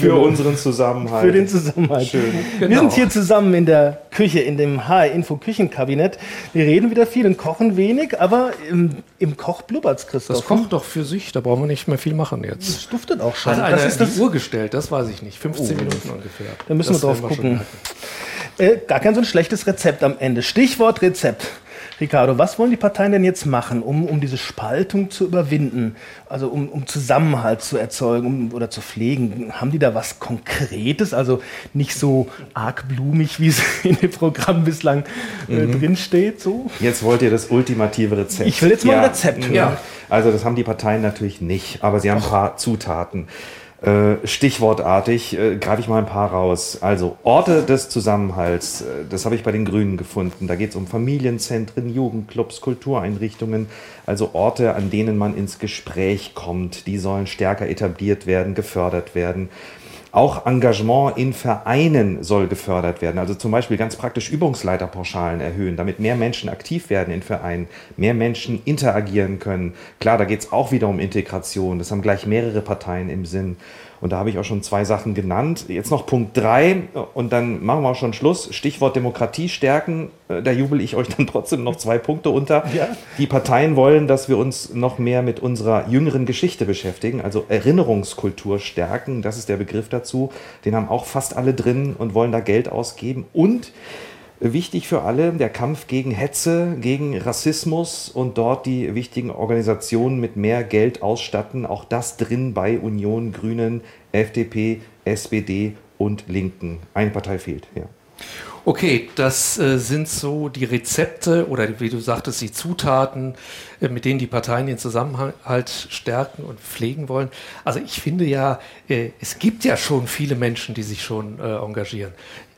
für unseren Zusammenhalt. Für den Zusammenhalt. Schön. Wir Genau. sind hier zusammen in der Küche, in dem HR Info Küchenkabinett. Wir reden wieder viel und kochen wenig, aber im, im Koch blubbert's, Christoph. Das kocht doch für sich, da brauchen wir nicht mehr viel machen jetzt. Das duftet auch schon. Hat einer das ist die das, Uhr gestellt? Das weiß ich nicht. 15 Minuten ungefähr. Da müssen das wir drauf schon gucken. äh, gar kein so ein schlechtes Rezept am Ende. Stichwort Rezept. Ricardo, was wollen die Parteien denn jetzt machen, um, um diese Spaltung zu überwinden? Also um, um Zusammenhalt zu erzeugen um, oder zu pflegen? Haben die da was Konkretes? Also nicht so arg blumig, wie es in dem Programm bislang äh, drinsteht? So? Jetzt wollt ihr das ultimative Rezept. Ich will jetzt mal ein Rezept hören. Ja. Also das haben die Parteien natürlich nicht, aber sie haben ein paar Zutaten. Äh, Stichwortartig äh, greife ich mal ein paar raus. Also Orte des Zusammenhalts, äh, das habe ich bei den Grünen gefunden. Da geht es um Familienzentren, Jugendclubs, Kultureinrichtungen, also Orte, an denen man ins Gespräch kommt. Die sollen stärker etabliert werden, gefördert werden. Auch Engagement in Vereinen soll gefördert werden. Also zum Beispiel ganz praktisch Übungsleiterpauschalen erhöhen, damit mehr Menschen aktiv werden in Vereinen, mehr Menschen interagieren können. Klar, da geht es auch wieder um Integration. Das haben gleich mehrere Parteien im Sinn. Und da habe ich auch schon zwei Sachen genannt. Jetzt noch Punkt drei und dann machen wir auch schon Schluss. Stichwort Demokratie stärken. Äh, Da jubel ich euch dann trotzdem noch zwei Punkte unter. Ja. Die Parteien wollen, dass wir uns noch mehr mit unserer jüngeren Geschichte beschäftigen, also Erinnerungskultur stärken. Das ist der Begriff dazu. Den haben auch fast alle drin und wollen da Geld ausgeben. Und wichtig für alle der Kampf gegen Hetze, gegen Rassismus und dort die wichtigen Organisationen mit mehr Geld ausstatten. Auch das drin bei Union, Grünen, FDP, SPD und Linken. Eine Partei fehlt. Ja. Okay, das äh, sind so die Rezepte oder wie du sagtest, die Zutaten, äh, mit denen die Parteien den Zusammenhalt stärken und pflegen wollen. Also ich finde ja, äh, es gibt ja schon viele Menschen, die sich schon engagieren.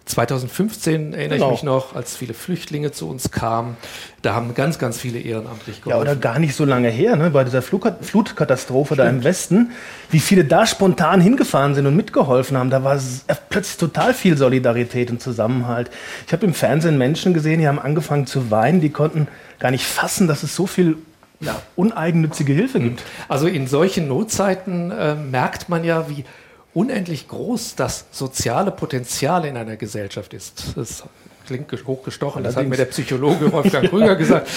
2015 erinnere Genau. ich mich noch, als viele Flüchtlinge zu uns kamen. Da haben ganz, ganz viele ehrenamtlich Ja, geholfen. oder gar nicht so lange her, ne, bei dieser Flutkatastrophe da im Westen, wie viele da spontan hingefahren sind und mitgeholfen haben. Da war äh, plötzlich total viel Solidarität und Zusammenhalt. Ich habe im Fernsehen Menschen gesehen, die haben angefangen zu weinen, die konnten gar nicht fassen, dass es so viel ja, uneigennützige Hilfe gibt. Also in solchen Notzeiten äh, merkt man ja, wie unendlich groß das soziale Potenzial in einer Gesellschaft ist. Das klingt ges- hochgestochen, das hat mir der Psychologe Wolfgang Krüger gesagt.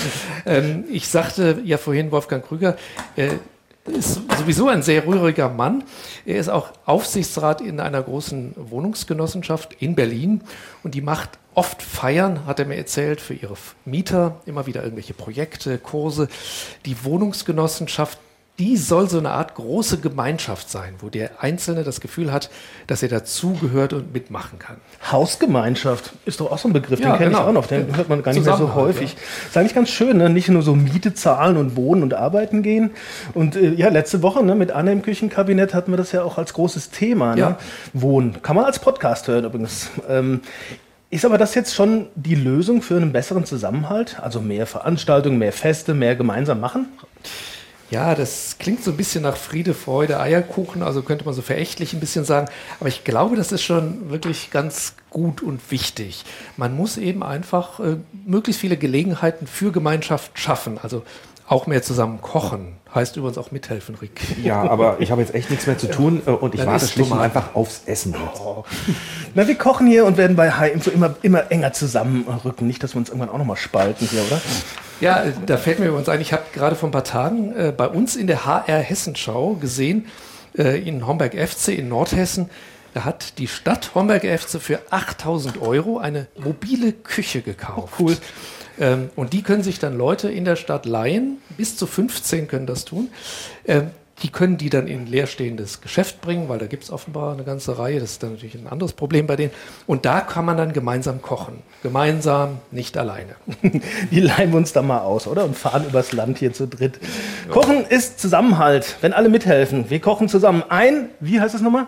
Ähm, ich sagte ja vorhin, Wolfgang Krüger äh, ist sowieso ein sehr rühriger Mann. Er ist auch Aufsichtsrat in einer großen Wohnungsgenossenschaft in Berlin und die macht oft Feiern, hat er mir erzählt, für ihre Mieter, immer wieder irgendwelche Projekte, Kurse. Die Wohnungsgenossenschaft die soll so eine Art große Gemeinschaft sein, wo der Einzelne das Gefühl hat, dass er dazugehört und mitmachen kann. Hausgemeinschaft ist doch auch so ein Begriff, Ja, den kenne genau. ich auch noch, den hört man gar nicht mehr so häufig. Ist eigentlich ganz schön, ne? nicht nur so Miete zahlen und wohnen und arbeiten gehen. Und äh, ja, letzte Woche ne, mit Anne im Küchenkabinett hatten wir das ja auch als großes Thema. Ne? Ja. Wohnen. Kann man als Podcast hören übrigens. Ähm, ist aber das jetzt schon die Lösung für einen besseren Zusammenhalt? Also mehr Veranstaltungen, mehr Feste, mehr gemeinsam machen? Ja, das klingt so ein bisschen nach Friede, Freude, Eierkuchen, also könnte man so verächtlich ein bisschen sagen. Aber ich glaube, das ist schon wirklich ganz gut und wichtig. Man muss eben einfach äh, möglichst viele Gelegenheiten für Gemeinschaft schaffen. Also auch mehr zusammen kochen. Heißt übrigens auch mithelfen, Rick. Ja, aber ich habe jetzt echt nichts mehr zu tun äh, und ich Dann warte schlicht und einfach aufs Essen. Na, wir kochen hier und werden bei High Info immer, immer enger zusammenrücken. Nicht, dass wir uns irgendwann auch nochmal spalten hier, oder? Ja, da fällt mir übrigens ein, ich habe gerade vor ein paar Tagen äh, bei uns in der HR Hessenschau gesehen, äh, in Homberg FC in Nordhessen, da hat die Stadt Homberg FC für 8000 Euro eine mobile Küche gekauft. cool. Ähm, und die können sich dann Leute in der Stadt leihen, bis zu 15 können das tun. Ähm, die können die dann in ein leerstehendes Geschäft bringen, weil da gibt es offenbar eine ganze Reihe. Das ist dann natürlich ein anderes Problem bei denen. Und da kann man dann gemeinsam kochen. Gemeinsam, nicht alleine. Die leihen wir uns da mal aus, oder? Und fahren übers Land hier zu dritt. Kochen ist Zusammenhalt, wenn alle mithelfen. Wir kochen zusammen ein, wie heißt das nochmal?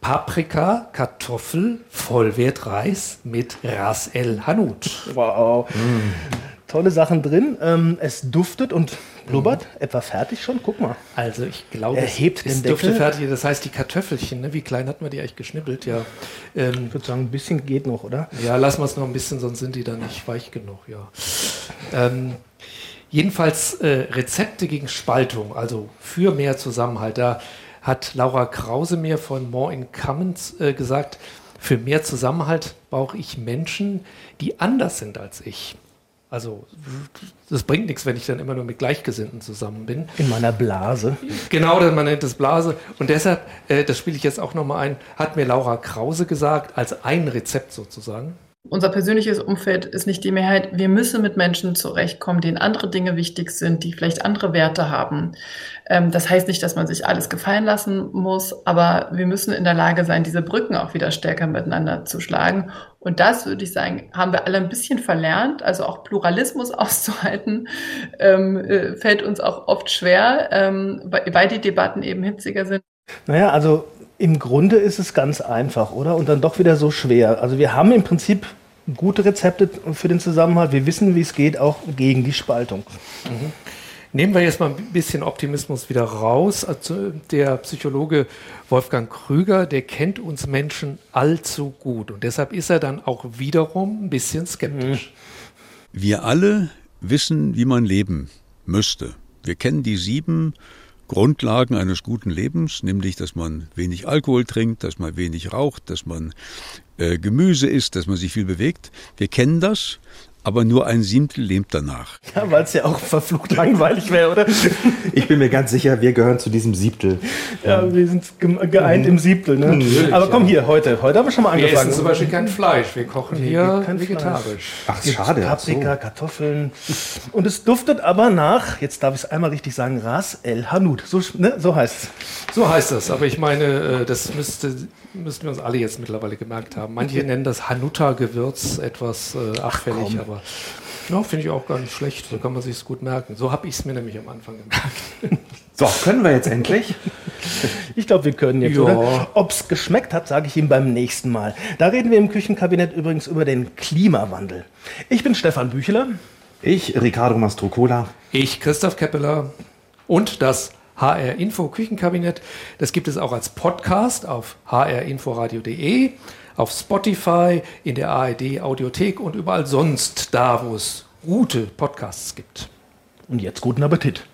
Paprika, Kartoffel, Vollwertreis mit Ras El Hanout. Wow. Tolle Sachen drin. Ähm, es duftet und blubbert. Etwa fertig schon? Guck mal. Also ich glaube, Er es, hebt es dürfte Deckel. fertig. Das heißt, die Kartoffelchen, ne? wie klein hatten wir die eigentlich geschnippelt? Ja, ähm, Ich würde sagen, ein bisschen geht noch, oder? ja lassen wir es noch ein bisschen, sonst sind die dann nicht weich genug. Ja. Ähm, jedenfalls äh, Rezepte gegen Spaltung, also für mehr Zusammenhalt. Da hat Laura Krause mir von More in Commons äh, gesagt, für mehr Zusammenhalt brauche ich Menschen, die anders sind als ich. Also das bringt nichts, wenn ich dann immer nur mit Gleichgesinnten zusammen bin. In meiner Blase. Genau, man nennt es Blase. Und deshalb, äh, das spiele ich jetzt auch nochmal ein, hat mir Laura Krause gesagt, als ein Rezept sozusagen. Unser persönliches Umfeld ist nicht die Mehrheit. Wir müssen mit Menschen zurechtkommen, denen andere Dinge wichtig sind, die vielleicht andere Werte haben. Ähm, das heißt nicht, dass man sich alles gefallen lassen muss, aber wir müssen in der Lage sein, diese Brücken auch wieder stärker miteinander zu schlagen. Und das, würde ich sagen, haben wir alle ein bisschen verlernt. Also auch Pluralismus auszuhalten, ähm, äh, fällt uns auch oft schwer, ähm, weil, weil die Debatten eben hitziger sind. Naja, also im Grunde ist es ganz einfach, oder? Und dann doch wieder so schwer. Also wir haben im Prinzip gute Rezepte für den Zusammenhalt. Wir wissen, wie es geht, auch gegen die Spaltung. Nehmen wir jetzt mal ein bisschen Optimismus wieder raus. Also der Psychologe Wolfgang Krüger, der kennt uns Menschen allzu gut und deshalb ist er dann auch wiederum ein bisschen skeptisch. Wir alle wissen, wie man leben müsste. Wir kennen die sieben Grundlagen eines guten Lebens, nämlich, dass man wenig Alkohol trinkt, dass man wenig raucht, dass man äh, Gemüse isst, dass man sich viel bewegt. Wir kennen das, aber nur ein Siebtel lebt danach. Ja, weil es ja auch verflucht langweilig wäre, oder? Ich bin mir ganz sicher, wir gehören zu diesem Siebtel. Ja, wir sind geeint im Siebtel. Ne? Natürlich, Aber komm hier, heute. Heute haben wir schon mal Wir angefangen. essen zum Beispiel kein Fleisch, wir kochen hier kein vegetarisch. Ach, Gibt's schade. Paprika, Kartoffeln. Und es duftet aber nach, jetzt darf ich es einmal richtig sagen, Ras El Hanout. So, ne? so heißt es. So heißt das, aber ich meine, äh, das müsste, müssten wir uns alle jetzt mittlerweile gemerkt haben. Manche nennen das Hanuta-Gewürz etwas äh, abfällig, aber ja, finde ich auch gar nicht schlecht. So kann man sich es gut merken. So habe ich es mir nämlich am Anfang gemerkt. So, können wir jetzt endlich? Ich glaube, wir können jetzt, Ja. oder? Ob es geschmeckt hat, sage ich Ihnen beim nächsten Mal. Da reden wir im Küchenkabinett übrigens über den Klimawandel. Ich bin Stefan Bücheler. Ich, Ricardo Mastrocola. Ich, Christoph Keppeler und das HR Info Küchenkabinett. Das gibt es auch als Podcast auf hrinforadio.de, auf Spotify, in der ARD Audiothek und überall sonst da, wo es gute Podcasts gibt. Und jetzt guten Appetit.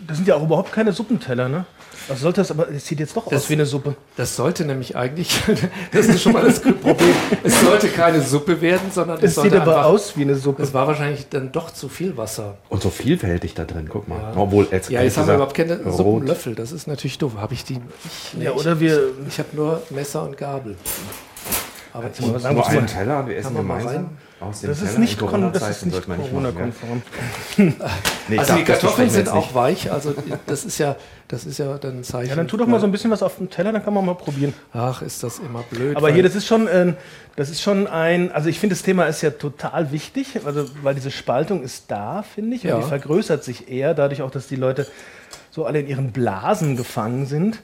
Das sind ja auch überhaupt keine Suppenteller, ne? Was sollte das aber? Es sieht jetzt doch Das- aus wie eine Suppe. Das sollte nämlich eigentlich, das ist schon mal das Problem, es sollte keine Suppe werden, sondern es Es sollte sieht aber einfach, aus wie eine Suppe. es war wahrscheinlich dann doch zu viel Wasser. Und so vielfältig da drin, guck mal. Obwohl, jetzt Ja, jetzt haben wir überhaupt keine rot. Suppenlöffel, das ist natürlich doof. Habe ich die? Ich, Ja, ich, oder wir- Ich, ich habe nur Messer und Gabel. Aber nur, sagen, nur einen Teller und wir essen gemeinsam. Aus dem das, Teller ist nicht das ist nicht Corona-konform. nee, also die Kartoffeln sind auch weich, also das ist ja, das ist ja dann ein Zeichen. Ja, dann tu doch mal so ein bisschen was auf dem Teller, dann kann man mal probieren. Ach, ist das immer blöd. Aber hier, das ist schon, äh, das ist schon ein, also ich finde, das Thema ist ja total wichtig, also weil diese Spaltung ist da, finde ich, und die vergrößert sich eher, dadurch auch, dass die Leute so alle in ihren Blasen gefangen sind.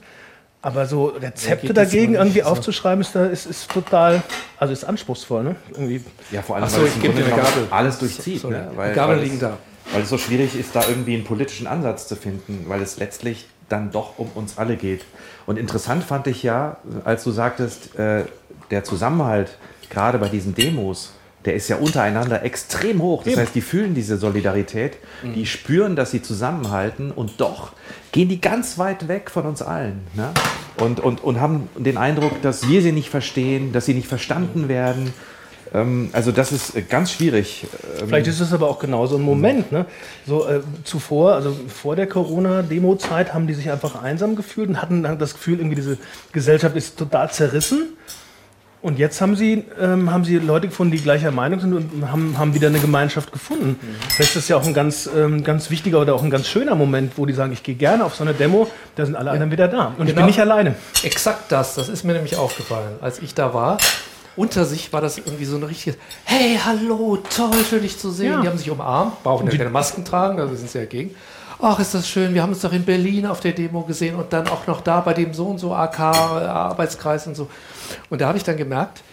Aber so Rezepte ja, dagegen irgendwie so. aufzuschreiben, ist, da, ist, ist total, also ist anspruchsvoll, ne? Irgendwie. Ja, vor allem, so, weil es im Grunde alles durchzieht. So, ne? weil, Gabel weil liegen da. Weil es so schwierig ist, da irgendwie einen politischen Ansatz zu finden, weil es letztlich dann doch um uns alle geht. Und interessant fand ich ja, als du sagtest, äh, der Zusammenhalt, gerade bei diesen Demos, der ist ja untereinander extrem hoch. Das heißt, die fühlen diese Solidarität, mhm. die spüren, dass sie zusammenhalten und doch gehen die ganz weit weg von uns allen. Ne? Und, und, und haben den Eindruck, dass wir sie nicht verstehen, dass sie nicht verstanden werden. Ähm, also das ist ganz schwierig. Ähm, Vielleicht ist es aber auch genauso ein Moment. Ne? So äh, zuvor, also vor der Corona-Demo-Zeit, haben die sich einfach einsam gefühlt und hatten das Gefühl, irgendwie diese Gesellschaft ist total zerrissen. Und jetzt haben sie, ähm, haben sie Leute gefunden, die gleicher Meinung sind und haben, haben wieder eine Gemeinschaft gefunden. Mhm. Vielleicht ist das ja auch ein ganz, ähm, ganz wichtiger oder auch ein ganz schöner Moment, wo die sagen, ich gehe gerne auf so eine Demo, da sind alle ja. anderen wieder da. Und genau. ich bin nicht alleine. Exakt das, das ist mir nämlich aufgefallen. Als ich da war, unter sich war das irgendwie so ein richtiges Hey, hallo, toll, schön dich zu sehen. Ja. Die haben sich umarmt, brauchen ja keine Masken tragen, da sind sie ja gegen ach, ist das schön, wir haben uns doch in Berlin auf der Demo gesehen und dann auch noch da bei dem so und so AK-Arbeitskreis und so. Und da habe ich dann gemerkt,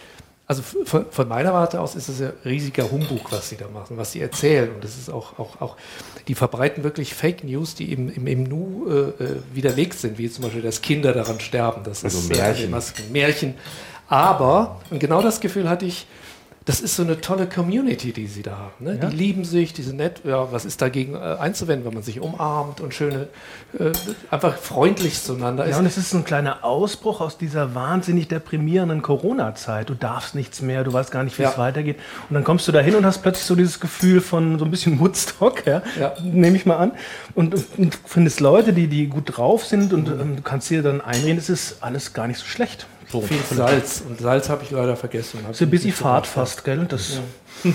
also von, von, meiner Warte aus ist es ja riesiger Humbug, was sie da machen, was sie erzählen. Und das ist auch, auch, auch die verbreiten wirklich Fake News, die im, im, im Nu äh, äh widerlegt sind, wie zum Beispiel, dass Kinder daran sterben. Das also ist Märchen. Masken, Märchen. Aber, und genau das Gefühl hatte ich, das ist so eine tolle Community, die sie da haben. Ne? Ja. Die lieben sich, die sind nett. Ja, was ist dagegen äh, einzuwenden, wenn man sich umarmt und schöne, äh, einfach freundlich zueinander ist? Ja, und es ist so ein kleiner Ausbruch aus dieser wahnsinnig deprimierenden Corona-Zeit. Du darfst nichts mehr, du weißt gar nicht, wie ja. es weitergeht. Und dann kommst du da hin und hast plötzlich so dieses Gefühl von so ein bisschen Woodstock, ja? ja. nehme ich mal an. Und, und, findest Leute, die, die gut drauf sind und mhm. ähm, du kannst dir dann einreden, es ist alles gar nicht so schlecht. So, viel Salz. Und Salz habe ich leider vergessen. Ist ein bisschen Fahrt fast, gell? Das ja.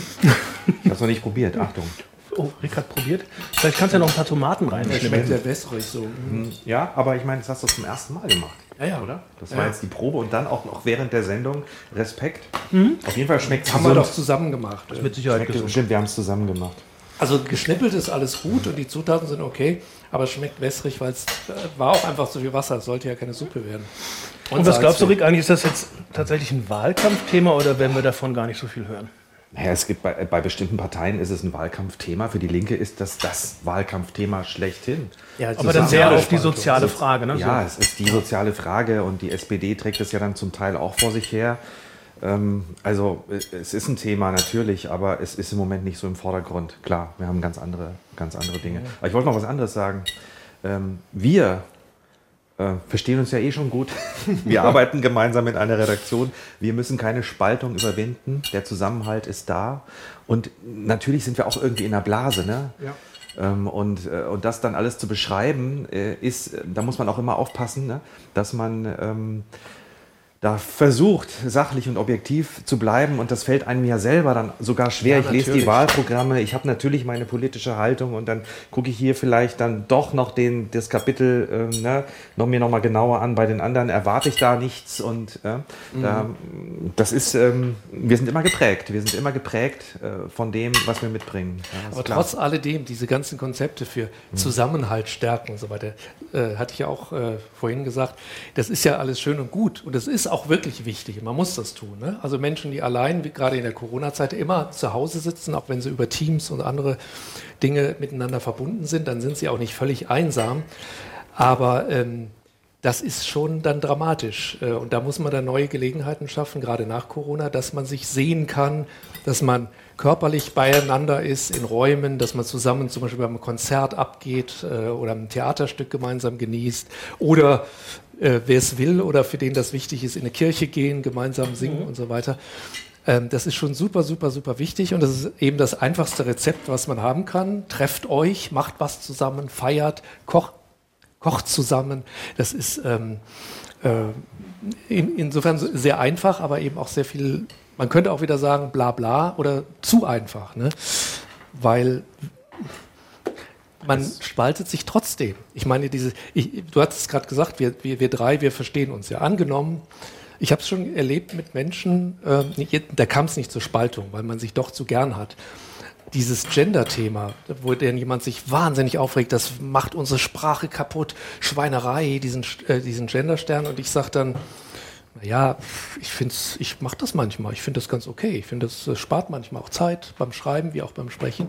ich habe es noch nicht probiert. Achtung. Oh, Rick hat probiert. Vielleicht kannst du ja noch ein paar Tomaten rein. Das schmeckt sehr wässrig so. Mhm. Ja, aber ich meine, das hast du zum ersten Mal gemacht. Ja, ja. Oder? Das war ja. jetzt die Probe und dann auch noch während der Sendung. Respekt. Mhm. Auf jeden Fall schmeckt es Haben wir doch zusammen gemacht. Das mit Sicherheit gesund. Stimmt, wir haben es zusammen gemacht. Also geschnippelt ist alles gut und die Zutaten sind okay, aber es schmeckt wässrig, weil es äh, war auch einfach zu viel Wasser. Es sollte ja keine Suppe werden. Und, und was glaubst du, Rick, eigentlich ist das jetzt tatsächlich ein Wahlkampfthema oder werden wir davon gar nicht so viel hören? Naja, es gibt bei, bei bestimmten Parteien ist es ein Wahlkampfthema. Für die Linke ist das das Wahlkampfthema schlechthin. Ja, aber dann sehr auf die soziale Frage. Ne? Ja, es ist die soziale Frage und die SPD trägt es ja dann zum Teil auch vor sich her. Ähm, also es ist ein Thema natürlich, aber es ist im Moment nicht so im Vordergrund. Klar, wir haben ganz andere, ganz andere Dinge. Aber ich wollte noch was anderes sagen. Ähm, wir äh, verstehen uns ja eh schon gut. Wir arbeiten gemeinsam in einer Redaktion. Wir müssen keine Spaltung überwinden. Der Zusammenhalt ist da. Und natürlich sind wir auch irgendwie in einer Blase. Ne? Ja. Ähm, und, äh, und das dann alles zu beschreiben, äh, ist, da muss man auch immer aufpassen, ne? dass man da versucht, sachlich und objektiv zu bleiben. Und das fällt einem ja selber dann sogar schwer. Ja, ich lese die Wahlprogramme, ich habe natürlich meine politische Haltung und dann gucke ich hier vielleicht dann doch noch den, das Kapitel ähm, ne, noch mir nochmal genauer an. Bei den anderen erwarte ich da nichts. Und äh, mhm. da, das ist, ähm, wir sind immer geprägt. Wir sind immer geprägt äh, von dem, was wir mitbringen. Ja, Aber klar. trotz alledem, diese ganzen Konzepte für mhm. Zusammenhalt stärken und so weiter, äh, hatte ich ja auch äh, vorhin gesagt, das ist ja alles schön und gut. Und das ist auch wirklich wichtig. Man muss das tun. Ne? Also Menschen, die allein, gerade in der Corona-Zeit, immer zu Hause sitzen, auch wenn sie über Teams und andere Dinge miteinander verbunden sind, dann sind sie auch nicht völlig einsam. Aber ähm, das ist schon dann dramatisch. Äh, und da muss man dann neue Gelegenheiten schaffen, gerade nach Corona, dass man sich sehen kann, dass man körperlich beieinander ist in Räumen, dass man zusammen zum Beispiel beim Konzert abgeht äh, oder ein Theaterstück gemeinsam genießt oder äh, wer es will oder für den das wichtig ist, in eine Kirche gehen, gemeinsam singen mhm. und so weiter. Ähm, das ist schon super, super, super wichtig und das ist eben das einfachste Rezept, was man haben kann. Trefft euch, macht was zusammen, feiert, kocht, kocht zusammen. Das ist ähm, äh, in, insofern sehr einfach, aber eben auch sehr viel, man könnte auch wieder sagen, bla bla oder zu einfach. Ne? Weil man spaltet sich trotzdem. Ich meine, diese, ich, du hast es gerade gesagt, wir, wir, wir drei, wir verstehen uns ja. Angenommen, ich habe es schon erlebt mit Menschen, äh, da kam es nicht zur Spaltung, weil man sich doch zu gern hat. Dieses Gender-Thema, wo denn jemand sich wahnsinnig aufregt, das macht unsere Sprache kaputt, Schweinerei, diesen, äh, diesen Gender-Stern. Und ich sage dann, naja, ich finde ich mache das manchmal, ich finde das ganz okay. Ich finde, das spart manchmal auch Zeit beim Schreiben wie auch beim Sprechen.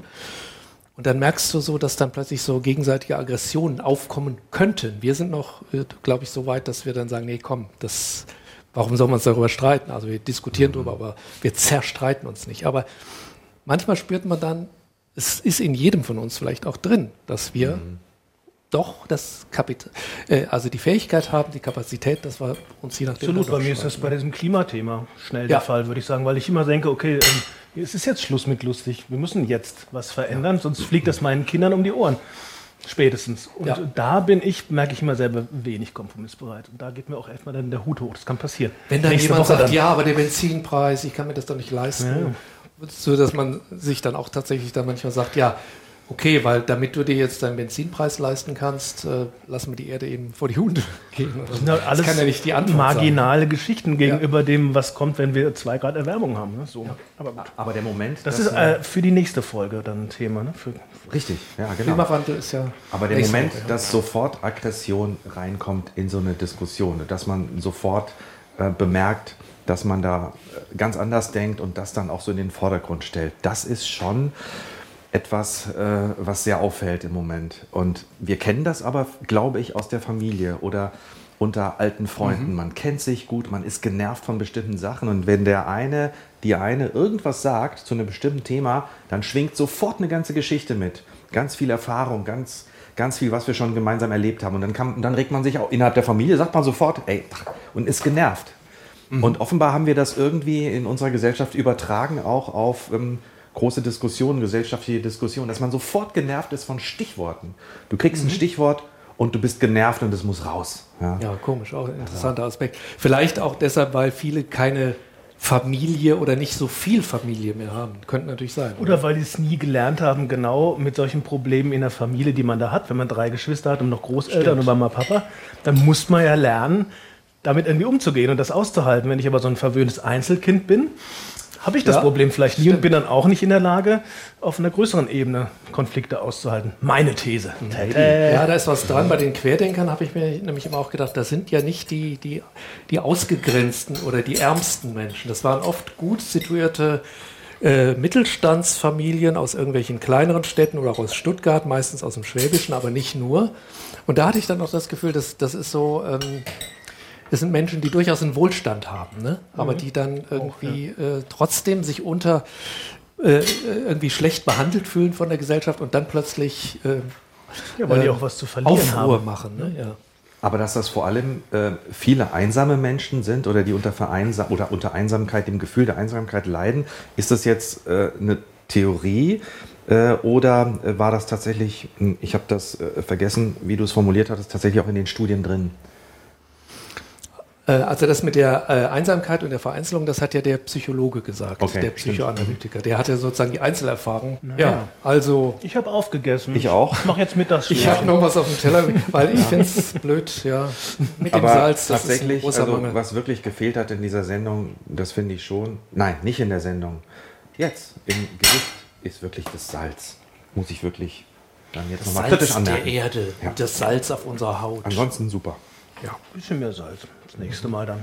Und dann merkst du so, dass dann plötzlich so gegenseitige Aggressionen aufkommen könnten. Wir sind noch, äh, glaube ich, so weit, dass wir dann sagen, nee, komm, das, warum soll man uns darüber streiten? Also wir diskutieren mhm. darüber, aber wir zerstreiten uns nicht. Aber manchmal spürt man dann, es ist in jedem von uns vielleicht auch drin, dass wir mhm. Doch das Kapital, äh, also die Fähigkeit haben, die Kapazität, dass wir uns je nachdem. Absolut, bei mir ist das bei diesem Klimathema schnell ja. der Fall, würde ich sagen, weil ich immer denke, okay, ähm, es ist jetzt Schluss mit lustig. Wir müssen jetzt was verändern, sonst fliegt das meinen Kindern um die Ohren. Spätestens. Und ja. da bin ich, merke ich immer selber, wenig kompromissbereit. Und da geht mir auch erstmal dann der Hut hoch. Das kann passieren. Wenn dann Nächste jemand Woche sagt, dann. ja, aber der Benzinpreis, ich kann mir das doch nicht leisten. Ja. So, dass man sich dann auch tatsächlich dann manchmal sagt, ja, Okay, weil damit du dir jetzt deinen Benzinpreis leisten kannst, äh, lassen wir die Erde eben vor die Hunde gehen. Das sind alles das kann ja nicht die Antwort marginale sein. Geschichten gegenüber ja. dem, was kommt, wenn wir zwei Grad Erwärmung haben. Ne? So. Ja. Aber, Aber, der Moment. Das ist äh, für die nächste Folge dann ein Thema. Ne? Für Richtig, ja, genau. Klimawandel ist ja. Aber der Moment, Woche, ja. dass sofort Aggression reinkommt in so eine Diskussion, dass man sofort äh, bemerkt, dass man da äh, ganz anders denkt und das dann auch so in den Vordergrund stellt, das ist schon etwas, äh, was sehr auffällt im Moment. Und wir kennen das aber, glaube ich, aus der Familie oder unter alten Freunden. Mhm. Man kennt sich gut, man ist genervt von bestimmten Sachen und wenn der eine, die eine irgendwas sagt zu einem bestimmten Thema, dann schwingt sofort eine ganze Geschichte mit. Ganz viel Erfahrung, ganz, ganz viel, was wir schon gemeinsam erlebt haben. Und dann, kann, dann regt man sich auch innerhalb der Familie, sagt man sofort, ey, und ist genervt. Mhm. Und offenbar haben wir das irgendwie in unserer Gesellschaft übertragen, auch auf ähm, große Diskussionen, gesellschaftliche Diskussionen, dass man sofort genervt ist von Stichworten. Du kriegst mhm. ein Stichwort und du bist genervt und es muss raus. Ja, ja komisch, auch ein interessanter Aspekt. Vielleicht auch deshalb, weil viele keine Familie oder nicht so viel Familie mehr haben. Könnte natürlich sein. Oder, oder weil die es nie gelernt haben, genau mit solchen Problemen in der Familie, die man da hat, wenn man drei Geschwister hat und noch Großeltern Stimmt. und Mama, Papa, dann muss man ja lernen, damit irgendwie umzugehen und das auszuhalten. Wenn ich aber so ein verwöhntes Einzelkind bin, habe ich das ja, Problem vielleicht nie stimmt. und bin dann auch nicht in der Lage, auf einer größeren Ebene Konflikte auszuhalten. Meine These. Äh. Ja, da ist was dran. Bei den Querdenkern habe ich mir nämlich immer auch gedacht, das sind ja nicht die, die, die ausgegrenzten oder die ärmsten Menschen. Das waren oft gut situierte äh, Mittelstandsfamilien aus irgendwelchen kleineren Städten oder auch aus Stuttgart, meistens aus dem Schwäbischen, aber nicht nur. Und da hatte ich dann auch das Gefühl, dass das ist so... Ähm, das sind Menschen, die durchaus einen Wohlstand haben, ne? aber mhm. die dann irgendwie Auch, ja. äh, trotzdem sich unter äh, irgendwie schlecht behandelt fühlen von der Gesellschaft und dann plötzlich äh, ja, weil die auch was zu verlieren Aufruhr haben. machen. Ne? Ja. Aber dass das vor allem äh, viele einsame Menschen sind oder die unter, Vereinsam oder unter Einsamkeit, dem Gefühl der Einsamkeit leiden, ist das jetzt äh, eine Theorie äh, oder war das tatsächlich, hm, ich habe das vergessen, wie du es formuliert hattest, tatsächlich auch in den Studien drin? Äh, also das mit der äh, Einsamkeit und der Vereinzelung, das hat ja der Psychologe gesagt, okay, der Psychoanalytiker. Der hatte sozusagen die Einzelerfahrung. Naja. Ja, also ich habe aufgegessen. Ich auch. Ich mache jetzt Mittags. Ich habe noch was auf dem Teller, weil ich finde es blöd, ja, mit dem Aber Salz. Das tatsächlich, ist ein also, was wirklich gefehlt hat in dieser Sendung, das finde ich schon. Nein, nicht in der Sendung. Jetzt im Gericht ist wirklich das Salz. Muss ich wirklich dann jetzt nochmal kritisch anmerken. der Erde, ja. das Salz auf unserer Haut. Ansonsten super. Ja, ein bisschen mehr Salz. Das nächste Mal dann.